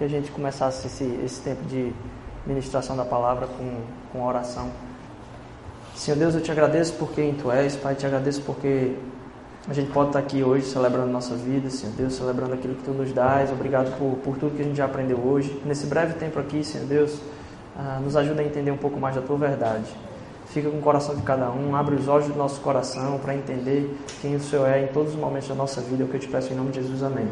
que a gente começasse esse, esse tempo de ministração da palavra com, com oração. Senhor Deus, eu te agradeço por quem tu és, Pai, te agradeço porque a gente pode estar aqui hoje celebrando nossa vida, Senhor Deus, celebrando aquilo que tu nos dás. Obrigado por, por tudo que a gente já aprendeu hoje. Nesse breve tempo aqui, Senhor Deus, ah, nos ajuda a entender um pouco mais da tua verdade. Fica com o coração de cada um, abre os olhos do nosso coração para entender quem o Senhor é em todos os momentos da nossa vida. É o que eu te peço em nome de Jesus. Amém.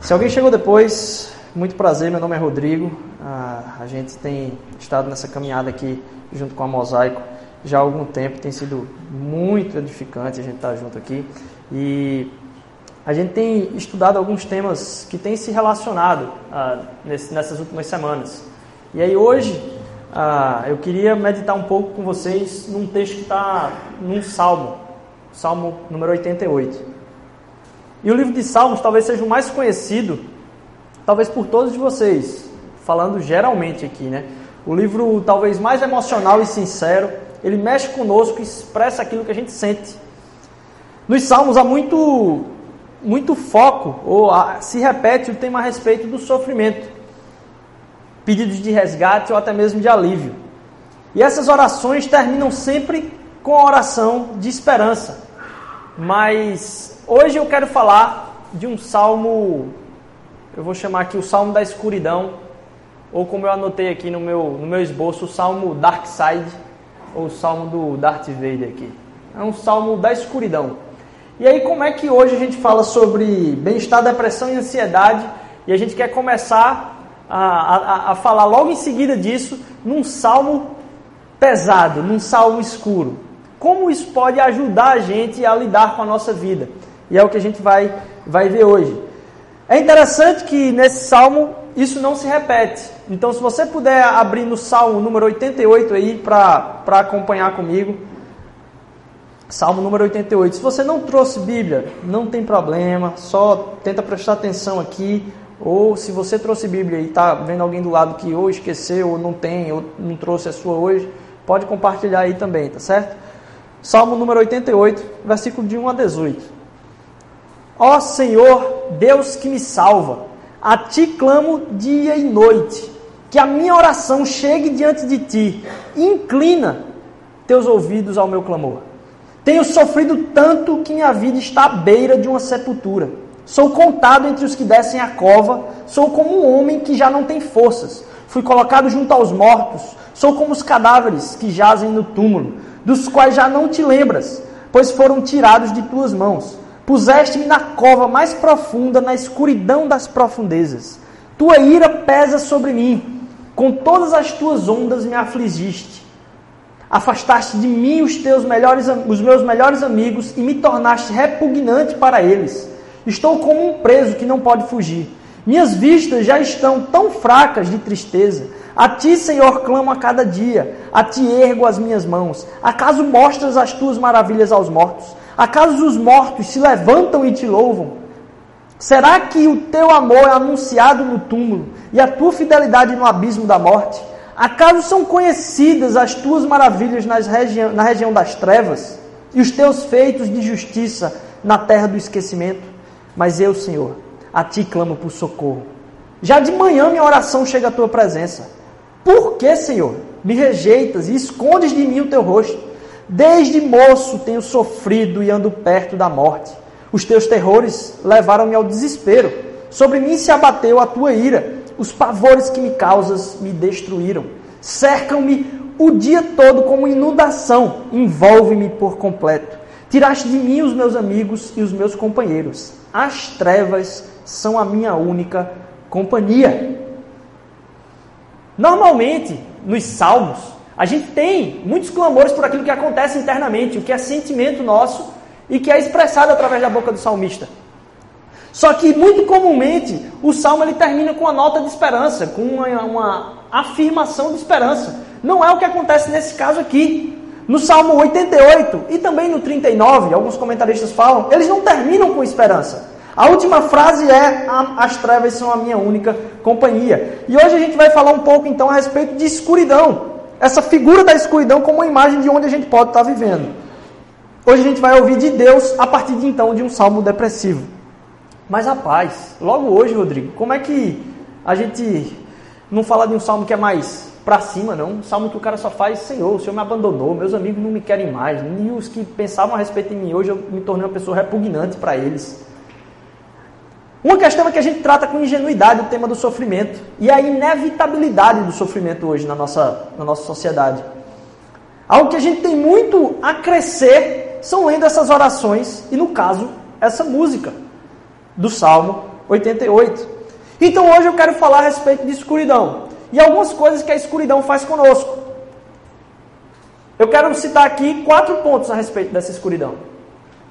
Se alguém chegou depois, muito prazer, meu nome é Rodrigo. Ah, a gente tem estado nessa caminhada aqui junto com a Mosaico já há algum tempo, tem sido muito edificante a gente estar junto aqui. E a gente tem estudado alguns temas que têm se relacionado ah, nessas últimas semanas. E aí hoje ah, eu queria meditar um pouco com vocês num texto que está num salmo, salmo número 88. E o livro de Salmos talvez seja o mais conhecido, talvez por todos de vocês, falando geralmente aqui, né? O livro talvez mais emocional e sincero, ele mexe conosco e expressa aquilo que a gente sente. Nos Salmos há muito, muito foco, ou se repete o tema a respeito do sofrimento pedidos de resgate ou até mesmo de alívio. E essas orações terminam sempre com a oração de esperança. Mas hoje eu quero falar de um salmo, eu vou chamar aqui o salmo da escuridão, ou como eu anotei aqui no meu, no meu esboço, o salmo Dark Side, ou o salmo do Darth Vader aqui. É um salmo da escuridão. E aí, como é que hoje a gente fala sobre bem-estar, depressão e ansiedade? E a gente quer começar a, a, a falar logo em seguida disso num salmo pesado, num salmo escuro. Como isso pode ajudar a gente a lidar com a nossa vida? E é o que a gente vai, vai ver hoje. É interessante que nesse salmo isso não se repete. Então, se você puder abrir no salmo número 88 aí para acompanhar comigo. Salmo número 88. Se você não trouxe Bíblia, não tem problema, só tenta prestar atenção aqui. Ou se você trouxe Bíblia e está vendo alguém do lado que ou esqueceu, ou não tem, ou não trouxe a sua hoje, pode compartilhar aí também, tá certo? Salmo número 88, versículo de 1 a 18. Ó Senhor, Deus que me salva, a ti clamo dia e noite, que a minha oração chegue diante de ti, inclina teus ouvidos ao meu clamor. Tenho sofrido tanto que minha vida está à beira de uma sepultura. Sou contado entre os que descem a cova, sou como um homem que já não tem forças. Fui colocado junto aos mortos, sou como os cadáveres que jazem no túmulo, dos quais já não te lembras, pois foram tirados de tuas mãos. Puseste-me na cova mais profunda, na escuridão das profundezas. Tua ira pesa sobre mim, com todas as tuas ondas me afligiste. Afastaste de mim os teus melhores, os meus melhores amigos e me tornaste repugnante para eles. Estou como um preso que não pode fugir. Minhas vistas já estão tão fracas de tristeza. A ti, Senhor, clamo a cada dia. A ti ergo as minhas mãos. Acaso mostras as tuas maravilhas aos mortos? Acaso os mortos se levantam e te louvam? Será que o teu amor é anunciado no túmulo e a tua fidelidade no abismo da morte? Acaso são conhecidas as tuas maravilhas nas regi na região das trevas e os teus feitos de justiça na terra do esquecimento? Mas eu, Senhor, a ti clamo por socorro. Já de manhã minha oração chega à tua presença. Por que, Senhor, me rejeitas e escondes de mim o teu rosto? Desde moço tenho sofrido e ando perto da morte. Os teus terrores levaram-me ao desespero. Sobre mim se abateu a tua ira. Os pavores que me causas me destruíram. Cercam-me o dia todo como inundação. Envolve-me por completo. Tiraste de mim os meus amigos e os meus companheiros as trevas são a minha única companhia. Normalmente, nos salmos, a gente tem muitos clamores por aquilo que acontece internamente, o que é sentimento nosso e que é expressado através da boca do salmista. Só que muito comumente o salmo ele termina com uma nota de esperança, com uma, uma afirmação de esperança. Não é o que acontece nesse caso aqui. No Salmo 88 e também no 39, alguns comentaristas falam, eles não terminam com esperança. A última frase é: As trevas são a minha única companhia. E hoje a gente vai falar um pouco então a respeito de escuridão. Essa figura da escuridão como uma imagem de onde a gente pode estar vivendo. Hoje a gente vai ouvir de Deus a partir de então de um salmo depressivo. mas a paz. Logo hoje, Rodrigo, como é que a gente não fala de um salmo que é mais para cima, não? Um salmo que o cara só faz, Senhor, o Senhor me abandonou, meus amigos não me querem mais, nem os que pensavam a respeito de mim hoje eu me tornei uma pessoa repugnante para eles. Uma questão é que a gente trata com ingenuidade o tema do sofrimento e a inevitabilidade do sofrimento hoje na nossa, na nossa sociedade. Algo que a gente tem muito a crescer são lendo essas orações e, no caso, essa música do Salmo 88. Então hoje eu quero falar a respeito de escuridão e algumas coisas que a escuridão faz conosco. Eu quero citar aqui quatro pontos a respeito dessa escuridão.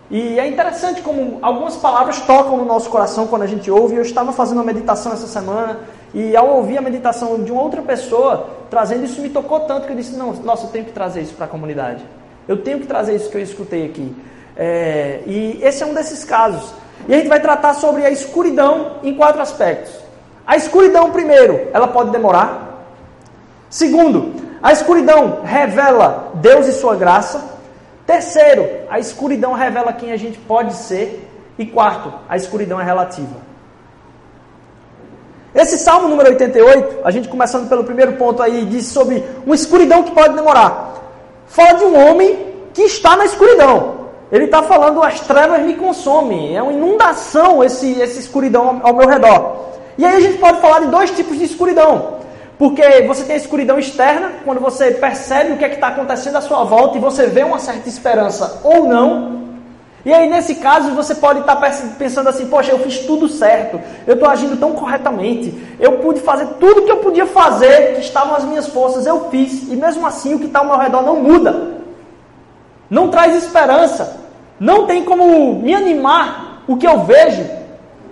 E é interessante como algumas palavras tocam no nosso coração quando a gente ouve. Eu estava fazendo uma meditação essa semana e ao ouvir a meditação de uma outra pessoa trazendo isso me tocou tanto que eu disse: não, nossa, eu tenho que trazer isso para a comunidade. Eu tenho que trazer isso que eu escutei aqui. É, e esse é um desses casos. E a gente vai tratar sobre a escuridão em quatro aspectos. A escuridão, primeiro, ela pode demorar. Segundo, a escuridão revela Deus e sua graça. Terceiro, a escuridão revela quem a gente pode ser. E quarto, a escuridão é relativa. Esse Salmo número 88, a gente começando pelo primeiro ponto aí, diz sobre uma escuridão que pode demorar. Fala de um homem que está na escuridão. Ele está falando, as trevas me consomem. É uma inundação esse, essa escuridão ao meu redor. E aí a gente pode falar de dois tipos de escuridão. Porque você tem a escuridão externa, quando você percebe o que é está acontecendo à sua volta e você vê uma certa esperança ou não. E aí, nesse caso, você pode estar tá pensando assim: poxa, eu fiz tudo certo, eu estou agindo tão corretamente, eu pude fazer tudo que eu podia fazer, que estavam as minhas forças, eu fiz, e mesmo assim o que está ao meu redor não muda, não traz esperança, não tem como me animar o que eu vejo,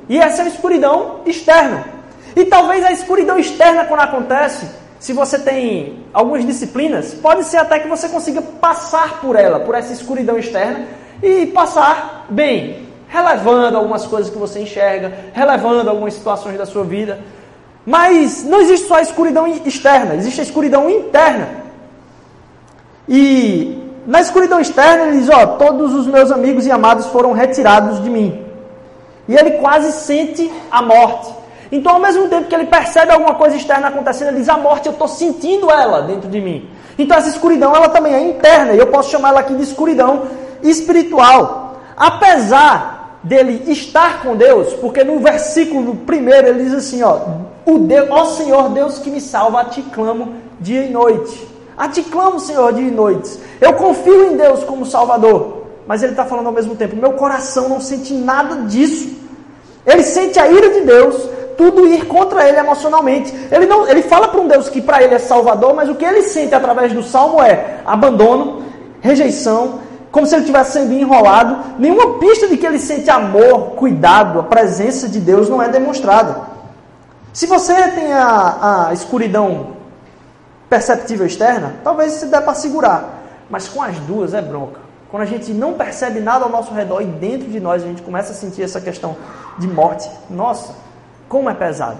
e essa é a escuridão externa. E talvez a escuridão externa, quando acontece, se você tem algumas disciplinas, pode ser até que você consiga passar por ela, por essa escuridão externa, e passar bem, relevando algumas coisas que você enxerga, relevando algumas situações da sua vida. Mas não existe só a escuridão externa, existe a escuridão interna. E na escuridão externa ele diz: Ó, todos os meus amigos e amados foram retirados de mim. E ele quase sente a morte. Então, ao mesmo tempo que ele percebe alguma coisa externa acontecendo, ele diz: a morte, eu estou sentindo ela dentro de mim. Então, essa escuridão, ela também é interna, e eu posso chamar ela aqui de escuridão espiritual. Apesar dele estar com Deus, porque no versículo primeiro ele diz assim: ó, o Deus, ó Senhor Deus que me salva, a ti clamo dia e noite. A ti clamo, Senhor, dia e noite. Eu confio em Deus como Salvador. Mas ele está falando ao mesmo tempo: meu coração não sente nada disso. Ele sente a ira de Deus, tudo ir contra ele emocionalmente. Ele não, ele fala para um Deus que para ele é salvador, mas o que ele sente através do salmo é abandono, rejeição, como se ele estivesse sendo enrolado. Nenhuma pista de que ele sente amor, cuidado, a presença de Deus não é demonstrada. Se você tem a, a escuridão perceptível externa, talvez se dê para segurar. Mas com as duas é bronca. Quando a gente não percebe nada ao nosso redor e dentro de nós a gente começa a sentir essa questão de morte, nossa, como é pesado.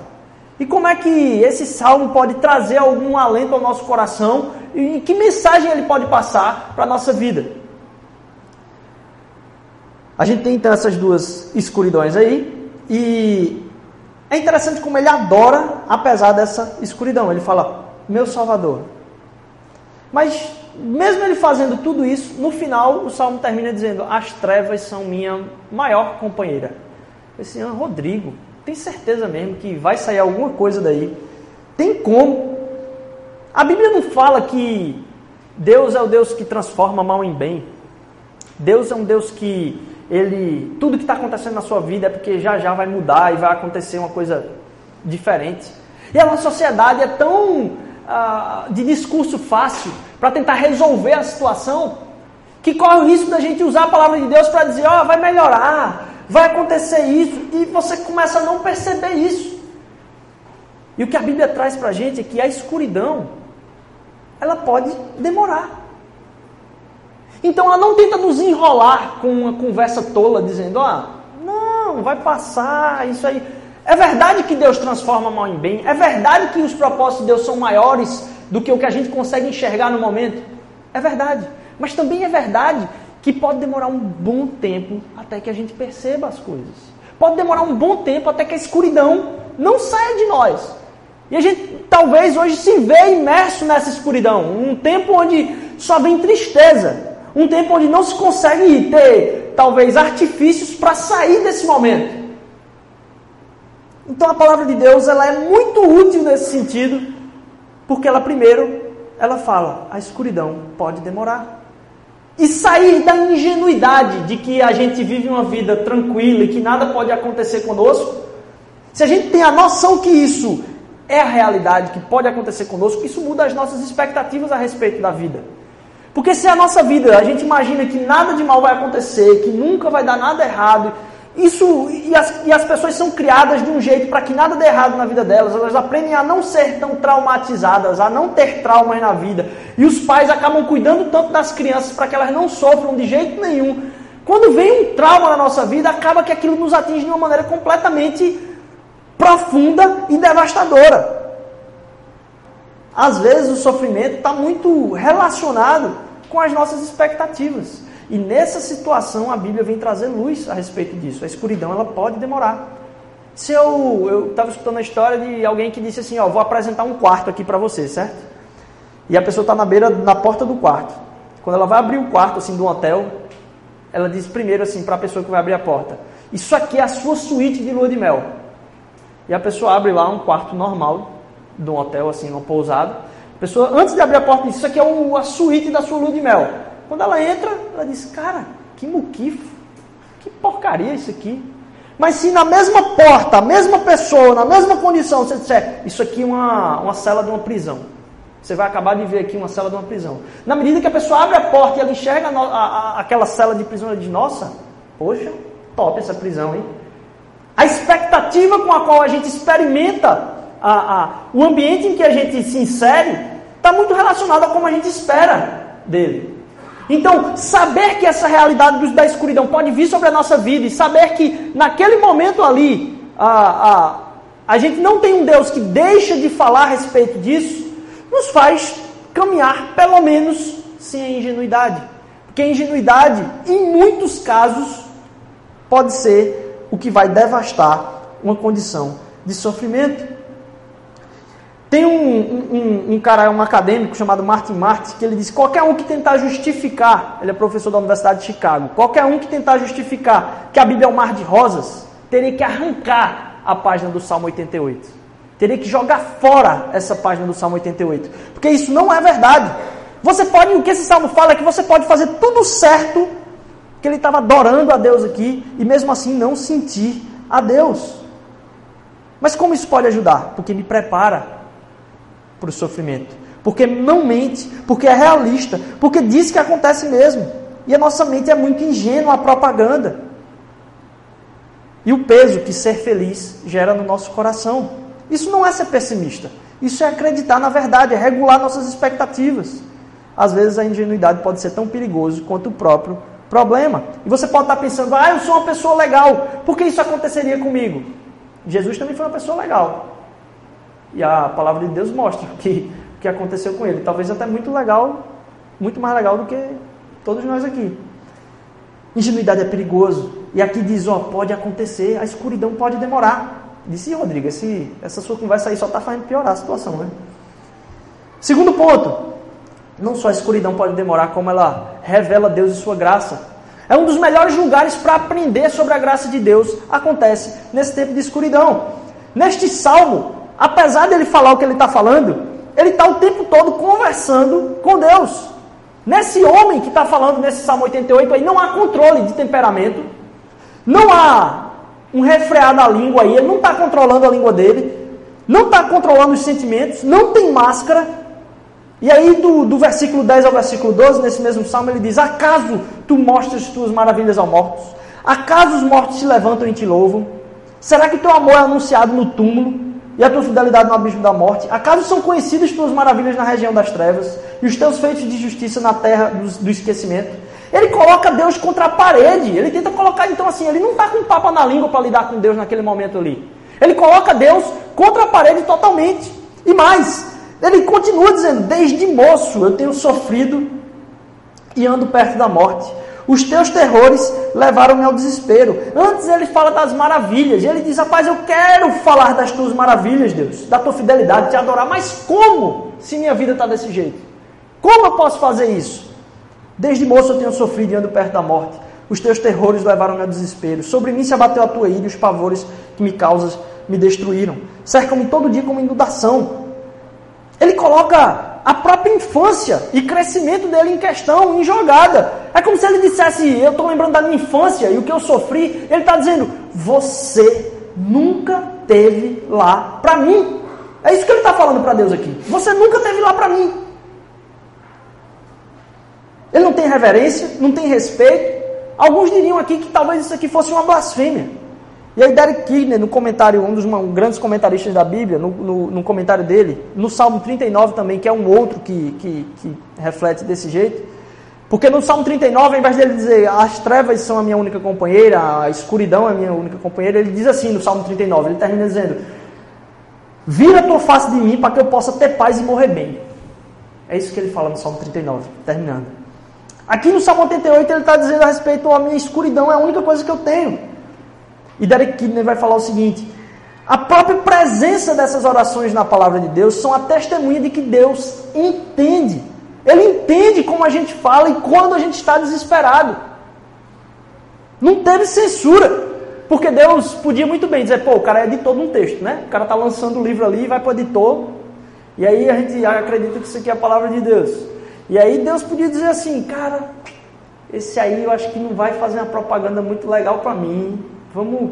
E como é que esse salmo pode trazer algum alento ao nosso coração e que mensagem ele pode passar para a nossa vida? A gente tem então essas duas escuridões aí e é interessante como ele adora apesar dessa escuridão. Ele fala, meu Salvador. Mas mesmo ele fazendo tudo isso, no final o salmo termina dizendo, as trevas são minha maior companheira. Esse ano, Rodrigo, tem certeza mesmo que vai sair alguma coisa daí? Tem como? A Bíblia não fala que Deus é o Deus que transforma mal em bem. Deus é um Deus que ele tudo que está acontecendo na sua vida é porque já já vai mudar e vai acontecer uma coisa diferente. E a nossa sociedade é tão ah, de discurso fácil para tentar resolver a situação que corre o risco da gente usar a palavra de Deus para dizer, ó, oh, vai melhorar, vai acontecer isso, e você começa a não perceber isso. E o que a Bíblia traz para a gente é que a escuridão, ela pode demorar. Então ela não tenta nos enrolar com uma conversa tola, dizendo, ah, não, vai passar, isso aí. É verdade que Deus transforma mal em bem, é verdade que os propósitos de Deus são maiores do que o que a gente consegue enxergar no momento. É verdade. Mas também é verdade que pode demorar um bom tempo até que a gente perceba as coisas. Pode demorar um bom tempo até que a escuridão não saia de nós. E a gente talvez hoje se vê imerso nessa escuridão. Um tempo onde só vem tristeza. Um tempo onde não se consegue ter, talvez, artifícios para sair desse momento. Então a palavra de Deus ela é muito útil nesse sentido, porque ela primeiro ela fala, a escuridão pode demorar. E sair da ingenuidade de que a gente vive uma vida tranquila e que nada pode acontecer conosco. Se a gente tem a noção que isso é a realidade, que pode acontecer conosco, isso muda as nossas expectativas a respeito da vida. Porque se a nossa vida, a gente imagina que nada de mal vai acontecer, que nunca vai dar nada errado, isso, e as, e as pessoas são criadas de um jeito para que nada dê errado na vida delas. Elas aprendem a não ser tão traumatizadas, a não ter traumas na vida. E os pais acabam cuidando tanto das crianças para que elas não sofram de jeito nenhum. Quando vem um trauma na nossa vida, acaba que aquilo nos atinge de uma maneira completamente profunda e devastadora. Às vezes o sofrimento está muito relacionado com as nossas expectativas. E nessa situação a Bíblia vem trazer luz a respeito disso. A escuridão ela pode demorar. Se eu estava escutando a história de alguém que disse assim, ó, vou apresentar um quarto aqui para você, certo? E a pessoa está na beira, na porta do quarto. Quando ela vai abrir o quarto assim do hotel, ela diz primeiro assim para a pessoa que vai abrir a porta: Isso aqui é a sua suíte de lua de mel. E a pessoa abre lá um quarto normal de um hotel assim, uma pousada. A pessoa antes de abrir a porta diz: Isso aqui é a suíte da sua lua de mel. Quando ela entra, ela diz: Cara, que muquifo, que porcaria isso aqui. Mas se na mesma porta, a mesma pessoa, na mesma condição, você disser: Isso aqui é uma, uma cela de uma prisão. Você vai acabar de ver aqui uma cela de uma prisão. Na medida que a pessoa abre a porta e ela enxerga a, a, a, aquela cela de prisão, ela diz: Nossa, poxa, top essa prisão, hein? A expectativa com a qual a gente experimenta o ambiente em que a gente se insere está muito relacionado a como a gente espera dele. Então, saber que essa realidade da escuridão pode vir sobre a nossa vida e saber que naquele momento ali a, a, a gente não tem um Deus que deixa de falar a respeito disso, nos faz caminhar pelo menos sem a ingenuidade. Porque a ingenuidade, em muitos casos, pode ser o que vai devastar uma condição de sofrimento. Tem um, um, um, cara, um acadêmico chamado Martin Martins, que ele diz: qualquer um que tentar justificar, ele é professor da Universidade de Chicago, qualquer um que tentar justificar que a Bíblia é um mar de rosas, teria que arrancar a página do Salmo 88. Teria que jogar fora essa página do Salmo 88. Porque isso não é verdade. Você pode, o que esse salmo fala é que você pode fazer tudo certo, que ele estava adorando a Deus aqui, e mesmo assim não sentir a Deus. Mas como isso pode ajudar? Porque me prepara para o sofrimento. Porque não mente, porque é realista, porque diz que acontece mesmo. E a nossa mente é muito ingênua à propaganda. E o peso que ser feliz gera no nosso coração. Isso não é ser pessimista. Isso é acreditar na verdade, é regular nossas expectativas. Às vezes a ingenuidade pode ser tão perigoso quanto o próprio problema. E você pode estar pensando, ah, eu sou uma pessoa legal, por que isso aconteceria comigo? Jesus também foi uma pessoa legal. E a palavra de Deus mostra o que, que aconteceu com ele. Talvez até muito legal, muito mais legal do que todos nós aqui. Ingenuidade é perigoso. E aqui diz, ó, pode acontecer, a escuridão pode demorar. Disse, Rodrigo, esse, essa sua conversa aí só está fazendo piorar a situação, né? Segundo ponto, não só a escuridão pode demorar, como ela revela Deus e sua graça. É um dos melhores lugares para aprender sobre a graça de Deus. Acontece nesse tempo de escuridão. Neste salmo, apesar dele falar o que ele está falando, ele está o tempo todo conversando com Deus. Nesse homem que está falando nesse Salmo 88 aí, não há controle de temperamento, não há um refreado da língua aí, ele não está controlando a língua dele, não está controlando os sentimentos, não tem máscara. E aí, do, do versículo 10 ao versículo 12, nesse mesmo salmo, ele diz: Acaso tu mostras tuas maravilhas aos mortos? Acaso os mortos se levantam e te louvam? Será que teu amor é anunciado no túmulo? E a tua fidelidade no abismo da morte? Acaso são conhecidas tuas maravilhas na região das trevas e os teus feitos de justiça na terra do, do esquecimento? Ele coloca Deus contra a parede. Ele tenta colocar, então, assim, ele não está com papa na língua para lidar com Deus naquele momento ali. Ele coloca Deus contra a parede totalmente. E mais, ele continua dizendo: Desde moço eu tenho sofrido e ando perto da morte. Os teus terrores levaram-me ao desespero. Antes ele fala das maravilhas. Ele diz: Rapaz, eu quero falar das tuas maravilhas, Deus, da tua fidelidade, te adorar. Mas como se minha vida está desse jeito? Como eu posso fazer isso? Desde moço eu tenho sofrido e ando perto da morte. Os teus terrores levaram-me ao desespero. Sobre mim se abateu a tua ira e os pavores que me causas me destruíram. Cercam-me todo dia como inundação. Ele coloca a própria infância e crescimento dele em questão, em jogada. É como se ele dissesse: Eu estou lembrando da minha infância e o que eu sofri. Ele está dizendo: Você nunca teve lá para mim. É isso que ele está falando para Deus aqui. Você nunca teve lá para mim. Ele não tem reverência, não tem respeito. Alguns diriam aqui que talvez isso aqui fosse uma blasfêmia. E aí Derek Kidner, no comentário, um dos grandes comentaristas da Bíblia, no, no, no, comentário dele, no Salmo 39 também, que é um outro que, que, que reflete desse jeito, porque no Salmo 39, ao invés dele dizer as trevas são a minha única companheira, a escuridão é a minha única companheira, ele diz assim no Salmo 39, ele termina dizendo, vira a tua face de mim para que eu possa ter paz e morrer bem. É isso que ele fala no Salmo 39, terminando. Aqui no Salmo 88 ele está dizendo a respeito a minha escuridão é a única coisa que eu tenho. E Derek Kidner vai falar o seguinte: a própria presença dessas orações na palavra de Deus são a testemunha de que Deus entende. Ele entende como a gente fala e quando a gente está desesperado. Não teve censura. Porque Deus podia muito bem dizer, pô, o cara é editor de um texto, né? O cara está lançando o livro ali vai para o editor. E aí a gente acredita que isso aqui é a palavra de Deus. E aí Deus podia dizer assim, cara, esse aí eu acho que não vai fazer uma propaganda muito legal para mim. Vamos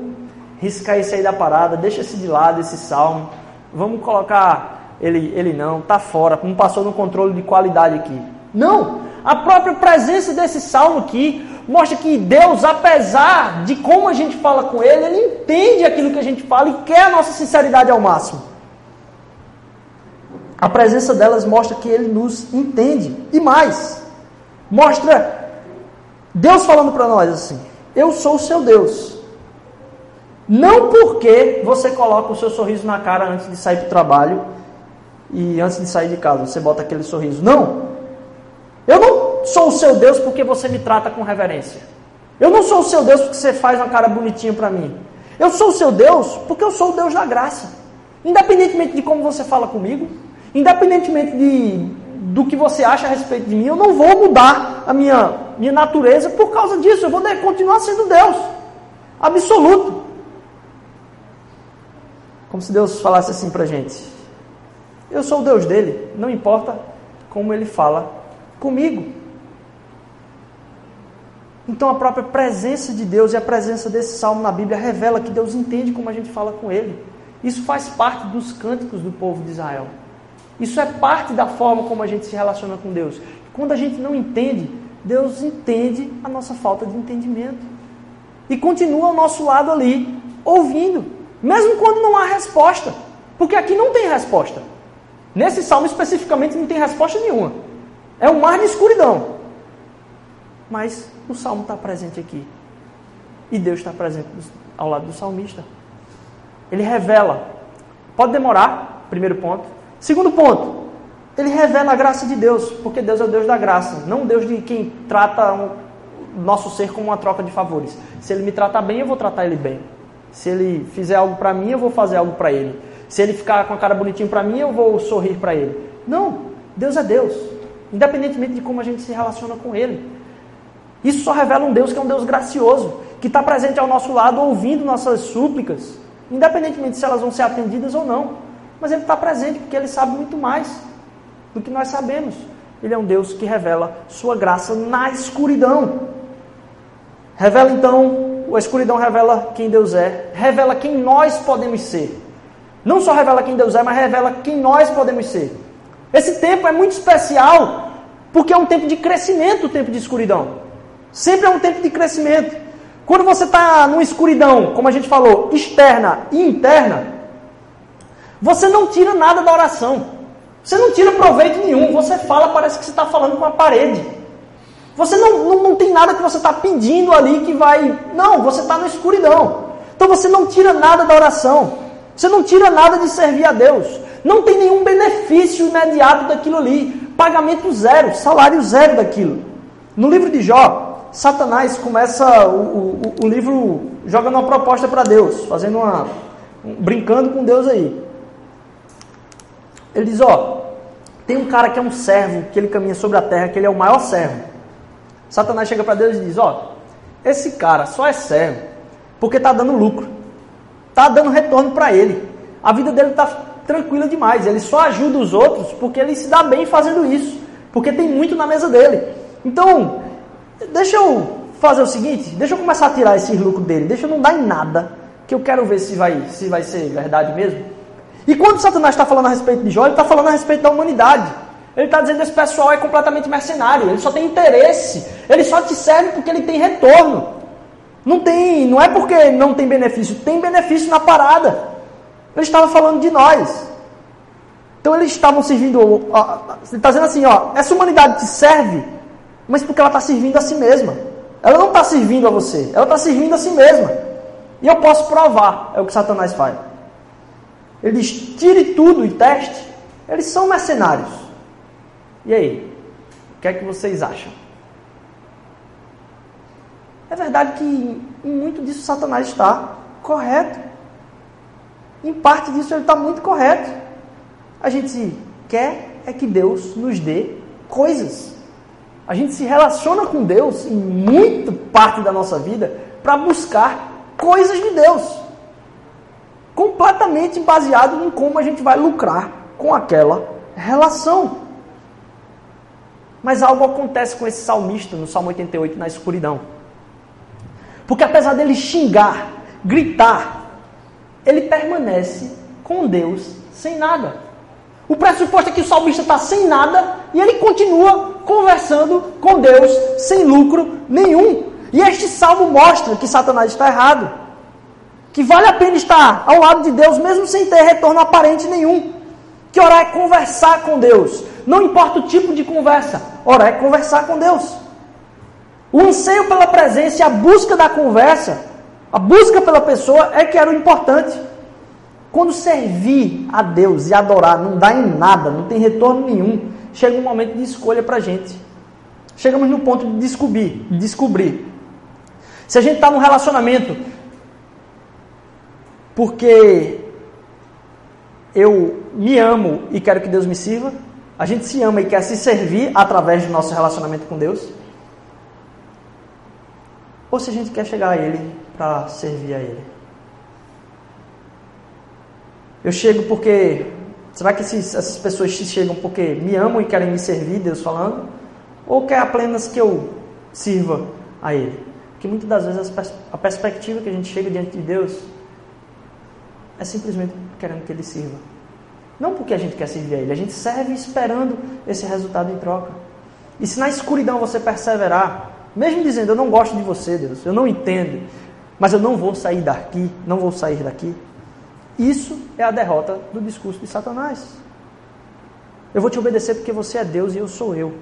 riscar esse aí da parada, deixa esse de lado, esse salmo. Vamos colocar ele, ele não, tá fora, não passou no controle de qualidade aqui. Não! A própria presença desse salmo aqui mostra que Deus, apesar de como a gente fala com Ele, Ele entende aquilo que a gente fala e quer a nossa sinceridade ao máximo. A presença delas mostra que Ele nos entende. E mais, mostra Deus falando para nós assim: Eu sou o seu Deus. Não porque você coloca o seu sorriso na cara antes de sair para o trabalho e antes de sair de casa, você bota aquele sorriso. Não! Eu não sou o seu Deus porque você me trata com reverência. Eu não sou o seu Deus porque você faz uma cara bonitinha para mim. Eu sou o seu Deus porque eu sou o Deus da graça. Independentemente de como você fala comigo, independentemente de, do que você acha a respeito de mim, eu não vou mudar a minha, minha natureza por causa disso. Eu vou continuar sendo Deus. Absoluto. Como se Deus falasse assim para a gente: Eu sou o Deus dele, não importa como ele fala comigo. Então a própria presença de Deus e a presença desse salmo na Bíblia revela que Deus entende como a gente fala com ele. Isso faz parte dos cânticos do povo de Israel. Isso é parte da forma como a gente se relaciona com Deus. Quando a gente não entende, Deus entende a nossa falta de entendimento. E continua ao nosso lado ali, ouvindo. Mesmo quando não há resposta. Porque aqui não tem resposta. Nesse salmo especificamente não tem resposta nenhuma. É um mar de escuridão. Mas o salmo está presente aqui. E Deus está presente ao lado do salmista. Ele revela. Pode demorar, primeiro ponto. Segundo ponto, ele revela a graça de Deus, porque Deus é o Deus da graça, não o Deus de quem trata o nosso ser como uma troca de favores. Se ele me tratar bem, eu vou tratar ele bem. Se ele fizer algo para mim, eu vou fazer algo para ele. Se ele ficar com a cara bonitinha para mim, eu vou sorrir para ele. Não, Deus é Deus, independentemente de como a gente se relaciona com ele. Isso só revela um Deus que é um Deus gracioso, que está presente ao nosso lado, ouvindo nossas súplicas, independentemente se elas vão ser atendidas ou não. Mas ele está presente porque ele sabe muito mais do que nós sabemos. Ele é um Deus que revela sua graça na escuridão. Revela então a escuridão revela quem Deus é, revela quem nós podemos ser. Não só revela quem Deus é, mas revela quem nós podemos ser. Esse tempo é muito especial porque é um tempo de crescimento, o tempo de escuridão. Sempre é um tempo de crescimento. Quando você está numa escuridão, como a gente falou, externa e interna, você não tira nada da oração. Você não tira proveito nenhum. Você fala, parece que você está falando com a parede. Você não, não, não tem nada que você está pedindo ali que vai. Não, você está na escuridão. Então você não tira nada da oração. Você não tira nada de servir a Deus. Não tem nenhum benefício imediato daquilo ali. Pagamento zero, salário zero daquilo. No livro de Jó, Satanás começa o, o, o livro jogando uma proposta para Deus, fazendo uma. Um, brincando com Deus aí. Ele diz: Ó, tem um cara que é um servo, que ele caminha sobre a terra, que ele é o maior servo. Satanás chega para Deus e diz: Ó, esse cara só é servo porque está dando lucro, está dando retorno para ele. A vida dele está tranquila demais. Ele só ajuda os outros porque ele se dá bem fazendo isso, porque tem muito na mesa dele. Então, deixa eu fazer o seguinte, deixa eu começar a tirar esse lucro dele, deixa eu não dar em nada, que eu quero ver se vai, se vai ser verdade mesmo. E quando Satanás está falando a respeito de Jó, ele está falando a respeito da humanidade. Ele está dizendo que esse pessoal é completamente mercenário, ele só tem interesse, ele só te serve porque ele tem retorno. Não tem, não é porque não tem benefício, tem benefício na parada. Ele estava falando de nós. Então eles estavam servindo, ele está dizendo assim, ó, essa humanidade te serve, mas porque ela está servindo a si mesma. Ela não está servindo a você, ela está servindo a si mesma. E eu posso provar, é o que Satanás faz. Ele diz: tire tudo e teste. Eles são mercenários. E aí? O que é que vocês acham? É verdade que em muito disso Satanás está correto. Em parte disso ele está muito correto. A gente quer é que Deus nos dê coisas. A gente se relaciona com Deus em muito parte da nossa vida para buscar coisas de Deus completamente baseado em como a gente vai lucrar com aquela relação. Mas algo acontece com esse salmista no Salmo 88 na escuridão. Porque apesar dele xingar, gritar, ele permanece com Deus sem nada. O pressuposto é que o salmista está sem nada e ele continua conversando com Deus sem lucro nenhum. E este salmo mostra que Satanás está errado que vale a pena estar ao lado de Deus mesmo sem ter retorno aparente nenhum. Que orar é conversar com Deus. Não importa o tipo de conversa, orar é conversar com Deus. O anseio pela presença e a busca da conversa, a busca pela pessoa é que era o importante. Quando servir a Deus e adorar não dá em nada, não tem retorno nenhum, chega um momento de escolha para a gente. Chegamos no ponto de descobrir, descobrir. Se a gente está num relacionamento porque eu me amo e quero que Deus me sirva. A gente se ama e quer se servir através do nosso relacionamento com Deus. Ou se a gente quer chegar a Ele para servir a Ele. Eu chego porque. Será que esses, essas pessoas chegam porque me amam e querem me servir, Deus falando? Ou quer apenas que eu sirva a Ele? Porque muitas das vezes a perspectiva que a gente chega diante de Deus é simplesmente querendo que ele sirva. Não porque a gente quer servir a ele, a gente serve esperando esse resultado em troca. E se na escuridão você perseverar, mesmo dizendo eu não gosto de você, Deus, eu não entendo, mas eu não vou sair daqui, não vou sair daqui, isso é a derrota do discurso de Satanás. Eu vou te obedecer porque você é Deus e eu sou eu.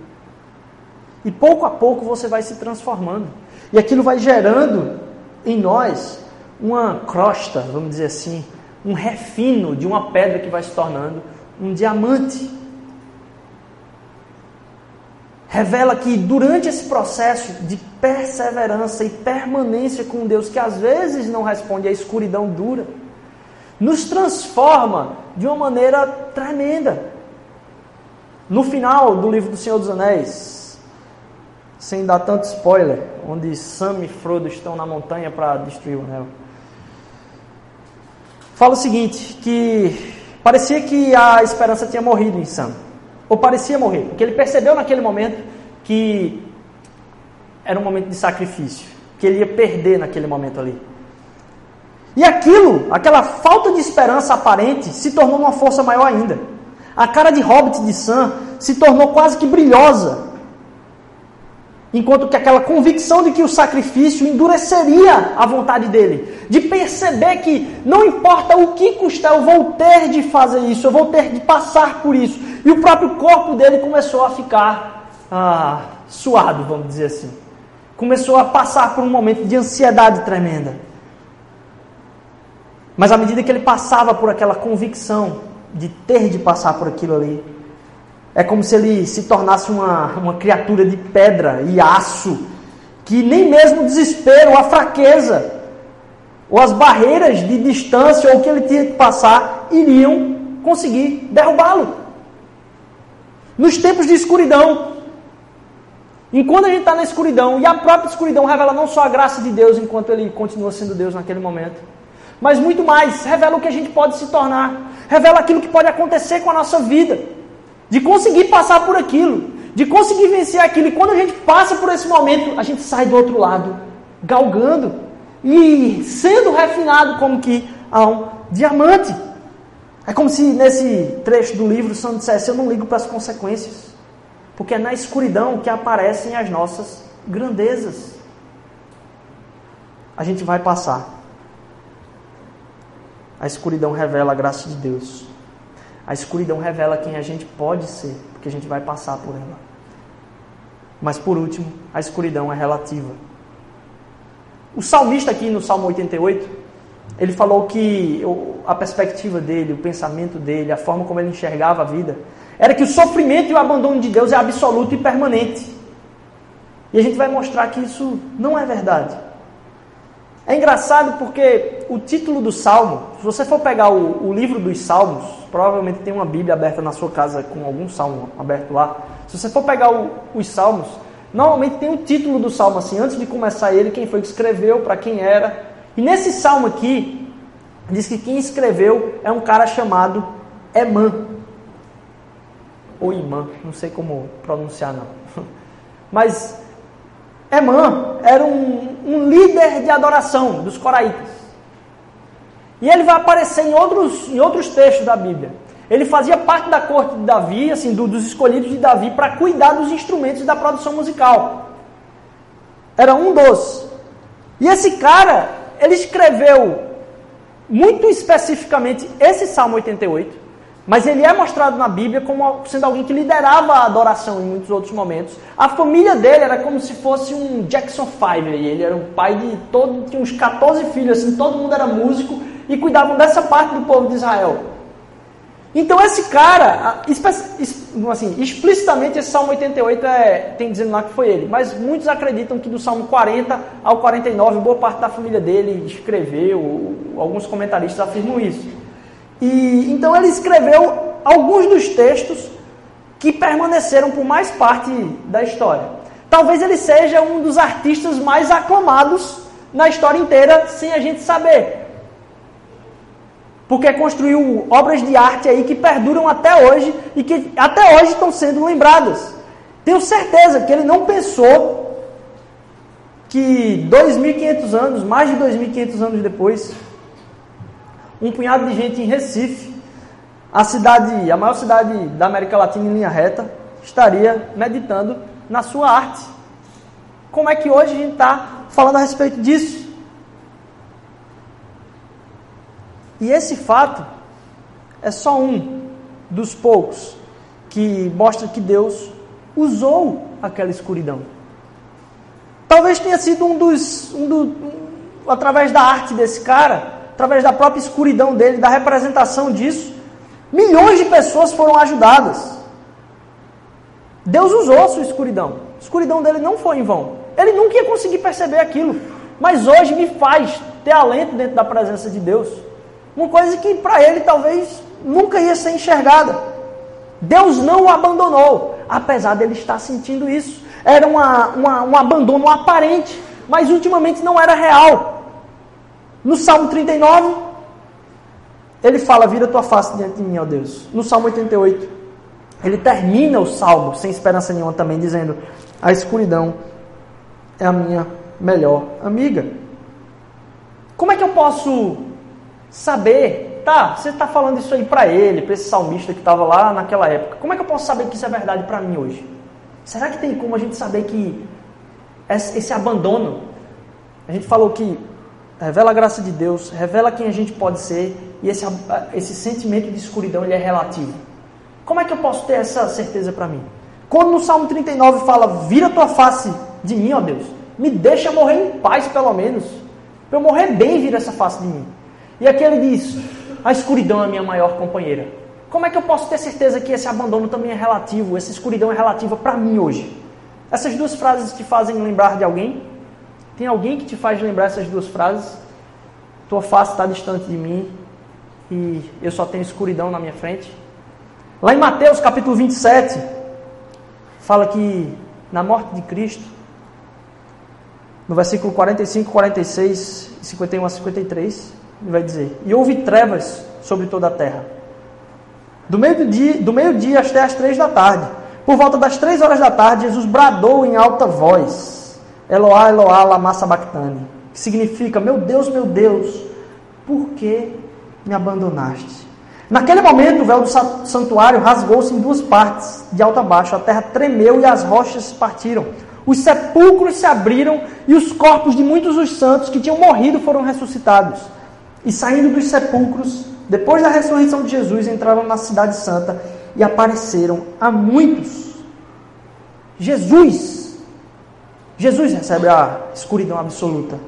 E pouco a pouco você vai se transformando. E aquilo vai gerando em nós uma crosta, vamos dizer assim, um refino de uma pedra que vai se tornando um diamante. Revela que durante esse processo de perseverança e permanência com Deus, que às vezes não responde à escuridão dura, nos transforma de uma maneira tremenda. No final do livro do Senhor dos Anéis, sem dar tanto spoiler, onde Sam e Frodo estão na montanha para destruir o anel fala o seguinte, que parecia que a esperança tinha morrido em Sam. Ou parecia morrer, porque ele percebeu naquele momento que era um momento de sacrifício, que ele ia perder naquele momento ali. E aquilo, aquela falta de esperança aparente, se tornou uma força maior ainda. A cara de Hobbit de Sam se tornou quase que brilhosa Enquanto que aquela convicção de que o sacrifício endureceria a vontade dele, de perceber que não importa o que custar, eu vou ter de fazer isso, eu vou ter de passar por isso. E o próprio corpo dele começou a ficar ah, suado, vamos dizer assim. Começou a passar por um momento de ansiedade tremenda. Mas à medida que ele passava por aquela convicção de ter de passar por aquilo ali, é como se ele se tornasse uma, uma criatura de pedra e aço que nem mesmo o desespero, a fraqueza, ou as barreiras de distância ou que ele tinha que passar iriam conseguir derrubá-lo. Nos tempos de escuridão, enquanto a gente está na escuridão, e a própria escuridão revela não só a graça de Deus enquanto ele continua sendo Deus naquele momento, mas muito mais, revela o que a gente pode se tornar, revela aquilo que pode acontecer com a nossa vida, de conseguir passar por aquilo, de conseguir vencer aquilo. E quando a gente passa por esse momento, a gente sai do outro lado, galgando e sendo refinado como que a um diamante. É como se nesse trecho do livro São dissesse: Eu não ligo para as consequências, porque é na escuridão que aparecem as nossas grandezas. A gente vai passar. A escuridão revela a graça de Deus. A escuridão revela quem a gente pode ser, porque a gente vai passar por ela. Mas por último, a escuridão é relativa. O salmista aqui no Salmo 88, ele falou que a perspectiva dele, o pensamento dele, a forma como ele enxergava a vida, era que o sofrimento e o abandono de Deus é absoluto e permanente. E a gente vai mostrar que isso não é verdade. É engraçado porque o título do salmo, se você for pegar o, o, livro dos salmos, provavelmente tem uma Bíblia aberta na sua casa com algum salmo aberto lá. Se você for pegar o, os salmos, Normalmente tem o título do salmo assim, antes de começar ele, quem foi que escreveu, para quem era. E nesse salmo aqui, diz que quem escreveu é um cara chamado Emã. Ou Imã, não sei como pronunciar não. Mas Emã era um, um líder de adoração dos coraitas. E ele vai aparecer em outros, em outros textos da Bíblia. Ele fazia parte da corte de Davi, assim, do, dos escolhidos de Davi, para cuidar dos instrumentos da produção musical. Era um dos. E esse cara, ele escreveu muito especificamente esse Salmo 88, mas ele é mostrado na Bíblia como sendo alguém que liderava a adoração em muitos outros momentos. A família dele era como se fosse um Jackson Five, ele era um pai de todo, tinha uns 14 filhos, assim, todo mundo era músico e cuidavam dessa parte do povo de Israel. Então esse cara, assim, explicitamente esse Salmo 88 é, tem dizendo lá que foi ele, mas muitos acreditam que do Salmo 40 ao 49, boa parte da família dele escreveu, alguns comentaristas afirmam isso. E então ele escreveu alguns dos textos que permaneceram por mais parte da história. Talvez ele seja um dos artistas mais aclamados na história inteira, sem a gente saber porque construiu obras de arte aí que perduram até hoje e que até hoje estão sendo lembradas. Tenho certeza que ele não pensou que 2.500 anos, mais de 2.500 anos depois, um punhado de gente em Recife, a cidade, a maior cidade da América Latina em linha reta, estaria meditando na sua arte. Como é que hoje a gente está falando a respeito disso? E esse fato é só um dos poucos que mostra que Deus usou aquela escuridão. Talvez tenha sido um dos. Um do, um, através da arte desse cara, através da própria escuridão dele, da representação disso, milhões de pessoas foram ajudadas. Deus usou a sua escuridão. A escuridão dele não foi em vão. Ele nunca ia conseguir perceber aquilo. Mas hoje me faz ter alento dentro da presença de Deus. Uma coisa que para ele talvez nunca ia ser enxergada. Deus não o abandonou, apesar dele estar sentindo isso. Era uma, uma, um abandono aparente, mas ultimamente não era real. No Salmo 39, ele fala: Vira tua face diante de mim, ó Deus. No Salmo 88, ele termina o salmo, sem esperança nenhuma, também dizendo: A escuridão é a minha melhor amiga. Como é que eu posso saber, tá, você está falando isso aí para ele, para esse salmista que estava lá naquela época. Como é que eu posso saber que isso é verdade para mim hoje? Será que tem como a gente saber que esse abandono, a gente falou que revela a graça de Deus, revela quem a gente pode ser e esse, esse sentimento de escuridão ele é relativo. Como é que eu posso ter essa certeza para mim? Quando no Salmo 39 fala, vira tua face de mim, ó Deus, me deixa morrer em paz pelo menos, para eu morrer bem, vira essa face de mim. E aqui ele diz: a escuridão é a minha maior companheira. Como é que eu posso ter certeza que esse abandono também é relativo, essa escuridão é relativa para mim hoje? Essas duas frases te fazem lembrar de alguém? Tem alguém que te faz lembrar essas duas frases? Tua face está distante de mim e eu só tenho escuridão na minha frente? Lá em Mateus capítulo 27, fala que na morte de Cristo, no versículo 45, 46, 51 a 53, ele vai dizer: E houve trevas sobre toda a terra. Do meio-dia do meio -dia até as três da tarde. Por volta das três horas da tarde, Jesus bradou em alta voz: Eloá, Eloá, lama sabachthani. Que significa: Meu Deus, meu Deus, por que me abandonaste? Naquele momento, o véu do santuário rasgou-se em duas partes, de alto a baixo. A terra tremeu e as rochas partiram. Os sepulcros se abriram e os corpos de muitos dos santos que tinham morrido foram ressuscitados. E saindo dos sepulcros, depois da ressurreição de Jesus, entraram na Cidade Santa e apareceram a muitos. Jesus, Jesus recebe a escuridão absoluta,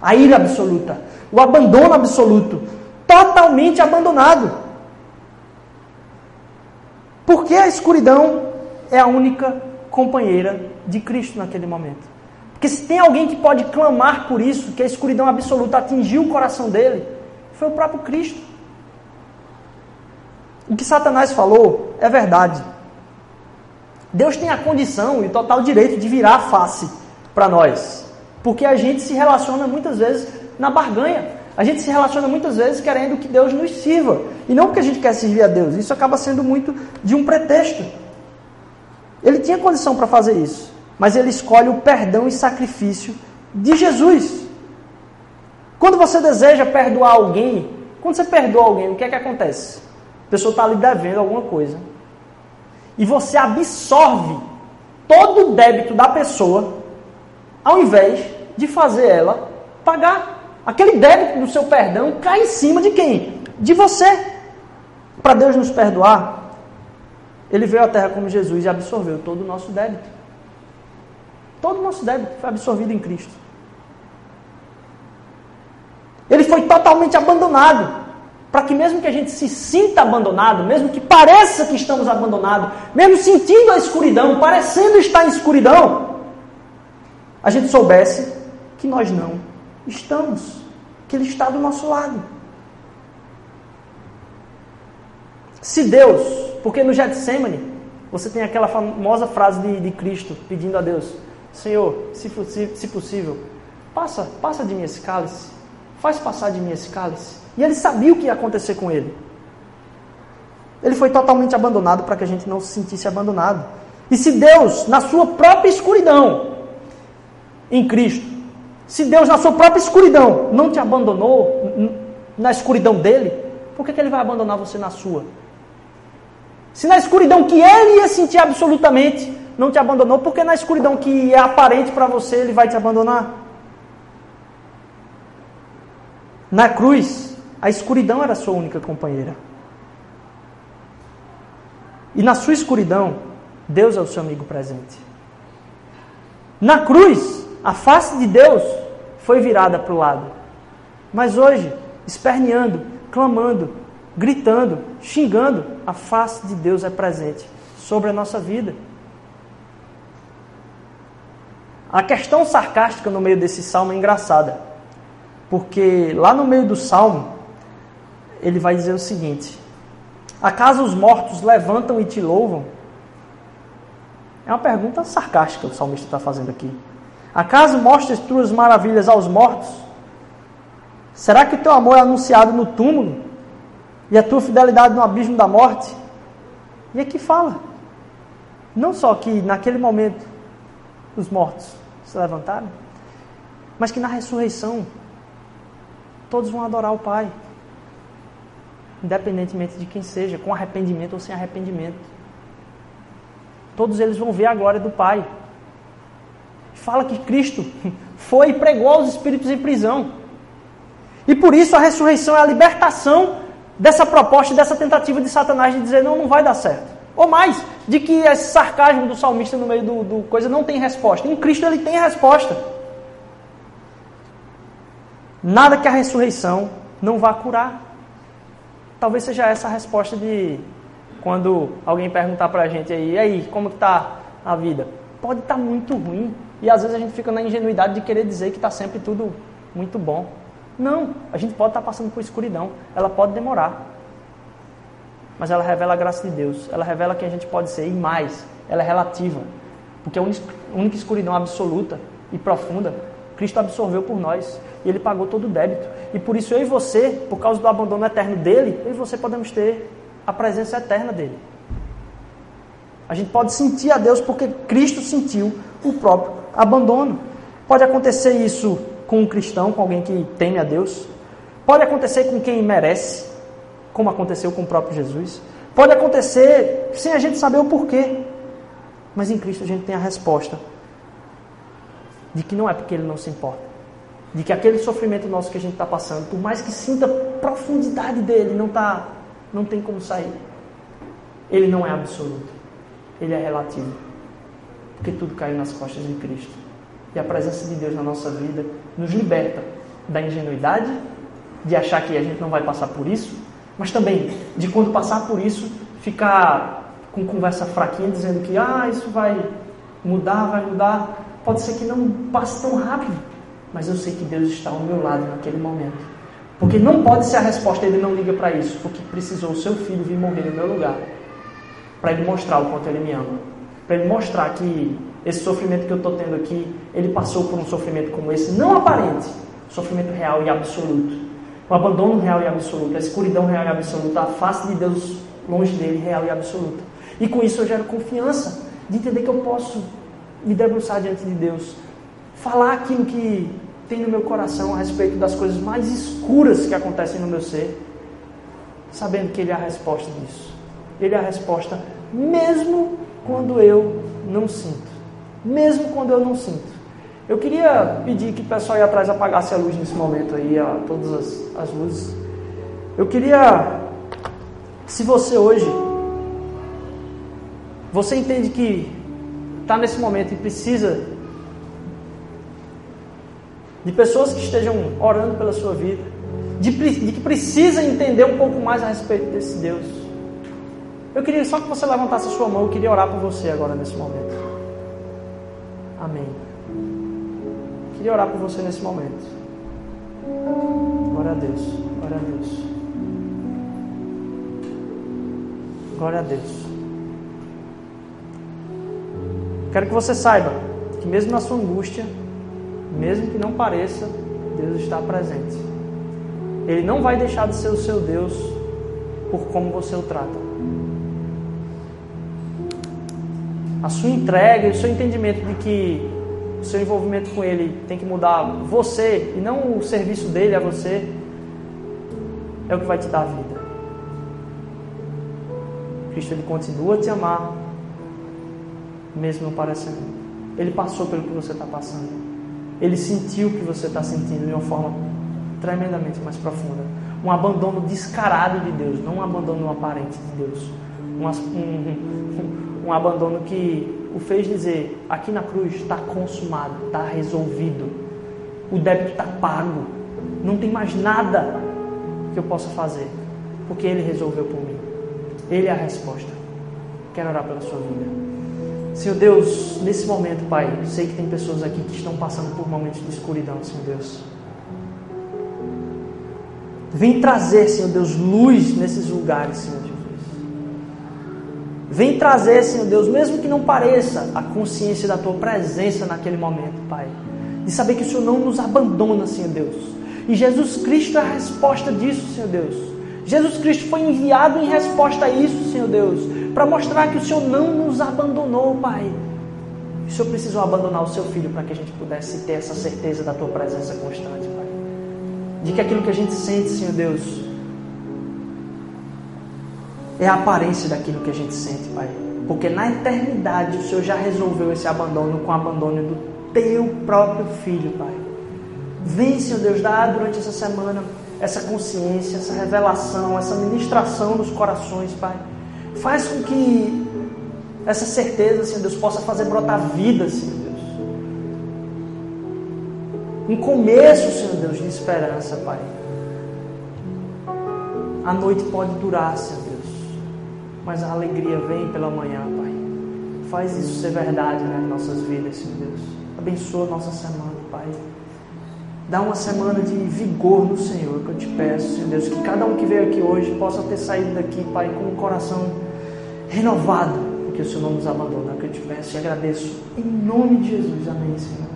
a ira absoluta, o abandono absoluto, totalmente abandonado. Porque a escuridão é a única companheira de Cristo naquele momento. Porque se tem alguém que pode clamar por isso, que a escuridão absoluta atingiu o coração dele, foi o próprio Cristo. O que Satanás falou é verdade. Deus tem a condição e o total direito de virar a face para nós. Porque a gente se relaciona muitas vezes na barganha. A gente se relaciona muitas vezes querendo que Deus nos sirva. E não porque a gente quer servir a Deus. Isso acaba sendo muito de um pretexto. Ele tinha condição para fazer isso mas ele escolhe o perdão e sacrifício de Jesus. Quando você deseja perdoar alguém, quando você perdoa alguém, o que é que acontece? A pessoa está ali devendo alguma coisa. E você absorve todo o débito da pessoa, ao invés de fazer ela pagar. Aquele débito do seu perdão cai em cima de quem? De você. Para Deus nos perdoar, ele veio à terra como Jesus e absorveu todo o nosso débito. Todo o nosso débito foi absorvido em Cristo. Ele foi totalmente abandonado. Para que mesmo que a gente se sinta abandonado, mesmo que pareça que estamos abandonados, mesmo sentindo a escuridão, parecendo estar em escuridão, a gente soubesse que nós não estamos, que Ele está do nosso lado. Se Deus, porque no Getsemane, você tem aquela famosa frase de, de Cristo pedindo a Deus: Senhor, se, se possível, passa, passa de mim esse cálice. Faz passar de mim esse cálice. E ele sabia o que ia acontecer com ele. Ele foi totalmente abandonado para que a gente não se sentisse abandonado. E se Deus, na sua própria escuridão, em Cristo, se Deus, na sua própria escuridão, não te abandonou na escuridão dele, por que, que ele vai abandonar você na sua? Se na escuridão que ele ia sentir absolutamente, não te abandonou, porque na escuridão que é aparente para você, ele vai te abandonar. Na cruz, a escuridão era a sua única companheira. E na sua escuridão, Deus é o seu amigo presente. Na cruz, a face de Deus foi virada para o lado. Mas hoje, esperneando, clamando, gritando, xingando, a face de Deus é presente sobre a nossa vida. A questão sarcástica no meio desse salmo é engraçada, porque lá no meio do salmo, ele vai dizer o seguinte: Acaso os mortos levantam e te louvam? É uma pergunta sarcástica que o salmista está fazendo aqui. Acaso mostras tuas maravilhas aos mortos? Será que teu amor é anunciado no túmulo e a tua fidelidade no abismo da morte? E aqui fala, não só que naquele momento os mortos se levantaram, mas que na ressurreição todos vão adorar o Pai, independentemente de quem seja, com arrependimento ou sem arrependimento. Todos eles vão ver a glória do Pai. Fala que Cristo foi e pregou aos espíritos em prisão. E por isso a ressurreição é a libertação dessa proposta, dessa tentativa de Satanás de dizer: não, não vai dar certo. Ou mais, de que esse sarcasmo do salmista no meio do, do coisa não tem resposta. Em Cristo ele tem resposta. Nada que a ressurreição não vá curar. Talvez seja essa a resposta de quando alguém perguntar para a gente aí, e aí, como está a vida? Pode estar tá muito ruim, E às vezes a gente fica na ingenuidade de querer dizer que está sempre tudo muito bom. Não, a gente pode estar tá passando por escuridão, ela pode demorar. Mas ela revela a graça de Deus, ela revela quem a gente pode ser e mais, ela é relativa. Porque a única escuridão absoluta e profunda, Cristo absorveu por nós e ele pagou todo o débito. E por isso eu e você, por causa do abandono eterno dele, eu e você podemos ter a presença eterna dele. A gente pode sentir a Deus porque Cristo sentiu o próprio abandono. Pode acontecer isso com um cristão, com alguém que teme a Deus. Pode acontecer com quem merece, como aconteceu com o próprio Jesus. Pode acontecer sem a gente saber o porquê. Mas em Cristo a gente tem a resposta de que não é porque Ele não se importa. De que aquele sofrimento nosso que a gente está passando, por mais que sinta profundidade dele, não, tá, não tem como sair. Ele não é absoluto. Ele é relativo. Porque tudo caiu nas costas de Cristo. E a presença de Deus na nossa vida nos liberta da ingenuidade, de achar que a gente não vai passar por isso, mas também de quando passar por isso, ficar com conversa fraquinha dizendo que ah, isso vai mudar, vai mudar. Pode ser que não passe tão rápido, mas eu sei que Deus está ao meu lado naquele momento. Porque não pode ser a resposta, ele não liga para isso, porque precisou o seu filho vir morrer no meu lugar, para ele mostrar o quanto ele me ama, para ele mostrar que esse sofrimento que eu estou tendo aqui, ele passou por um sofrimento como esse, não aparente, sofrimento real e absoluto, o abandono real e absoluto, a escuridão real e absoluta, a face de Deus longe dele, real e absoluta. E com isso eu gero confiança de entender que eu posso me debruçar diante de Deus, falar aquilo que tem no meu coração a respeito das coisas mais escuras que acontecem no meu ser, sabendo que Ele é a resposta disso. Ele é a resposta, mesmo quando eu não sinto. Mesmo quando eu não sinto. Eu queria pedir que o pessoal aí atrás apagasse a luz nesse momento aí, ó, todas as, as luzes. Eu queria, se você hoje, você entende que está nesse momento e precisa de pessoas que estejam orando pela sua vida, de, de, que precisa entender um pouco mais a respeito desse Deus. Eu queria só que você levantasse a sua mão, eu queria orar por você agora nesse momento. Amém. Eu queria orar por você nesse momento. Glória a Deus, glória a Deus. Glória a Deus. Quero que você saiba que mesmo na sua angústia, mesmo que não pareça, Deus está presente. Ele não vai deixar de ser o seu Deus por como você o trata. A sua entrega e o seu entendimento de que o seu envolvimento com Ele tem que mudar você e não o serviço dele a você, é o que vai te dar vida. Cristo ele continua a te amar, mesmo não parecendo. Ele passou pelo que você está passando. Ele sentiu o que você está sentindo de uma forma tremendamente mais profunda. Um abandono descarado de Deus, não um abandono aparente de Deus. Um, um abandono que o fez dizer: aqui na cruz está consumado, está resolvido, o débito está pago, não tem mais nada que eu possa fazer, porque Ele resolveu por mim. Ele é a resposta. Quero orar pela sua vida. Senhor Deus, nesse momento, Pai, sei que tem pessoas aqui que estão passando por momentos de escuridão, Senhor Deus. Vem trazer, Senhor Deus, luz nesses lugares, Senhor. Vem trazer, Senhor Deus, mesmo que não pareça, a consciência da Tua presença naquele momento, Pai. De saber que o Senhor não nos abandona, Senhor Deus. E Jesus Cristo é a resposta disso, Senhor Deus. Jesus Cristo foi enviado em resposta a isso, Senhor Deus para mostrar que o Senhor não nos abandonou, Pai. O Senhor precisou abandonar o seu filho para que a gente pudesse ter essa certeza da tua presença constante, Pai. De que aquilo que a gente sente, Senhor Deus, é a aparência daquilo que a gente sente, Pai. Porque na eternidade o Senhor já resolveu esse abandono com o abandono do teu próprio filho, Pai. Vem, Senhor Deus, dá durante essa semana essa consciência, essa revelação, essa ministração nos corações, Pai Faz com que essa certeza, Senhor Deus, possa fazer brotar vida, Senhor Deus. Um começo, Senhor Deus, de esperança, Pai. A noite pode durar, Senhor mas a alegria vem pela manhã, Pai. Faz isso ser verdade nas nossas vidas, Senhor Deus. Abençoa nossa semana, Pai. Dá uma semana de vigor no Senhor, que eu te peço, Senhor Deus. Que cada um que veio aqui hoje possa ter saído daqui, Pai, com o coração renovado, porque o Senhor não nos abandona. Que eu te peço e agradeço. Em nome de Jesus. Amém, Senhor.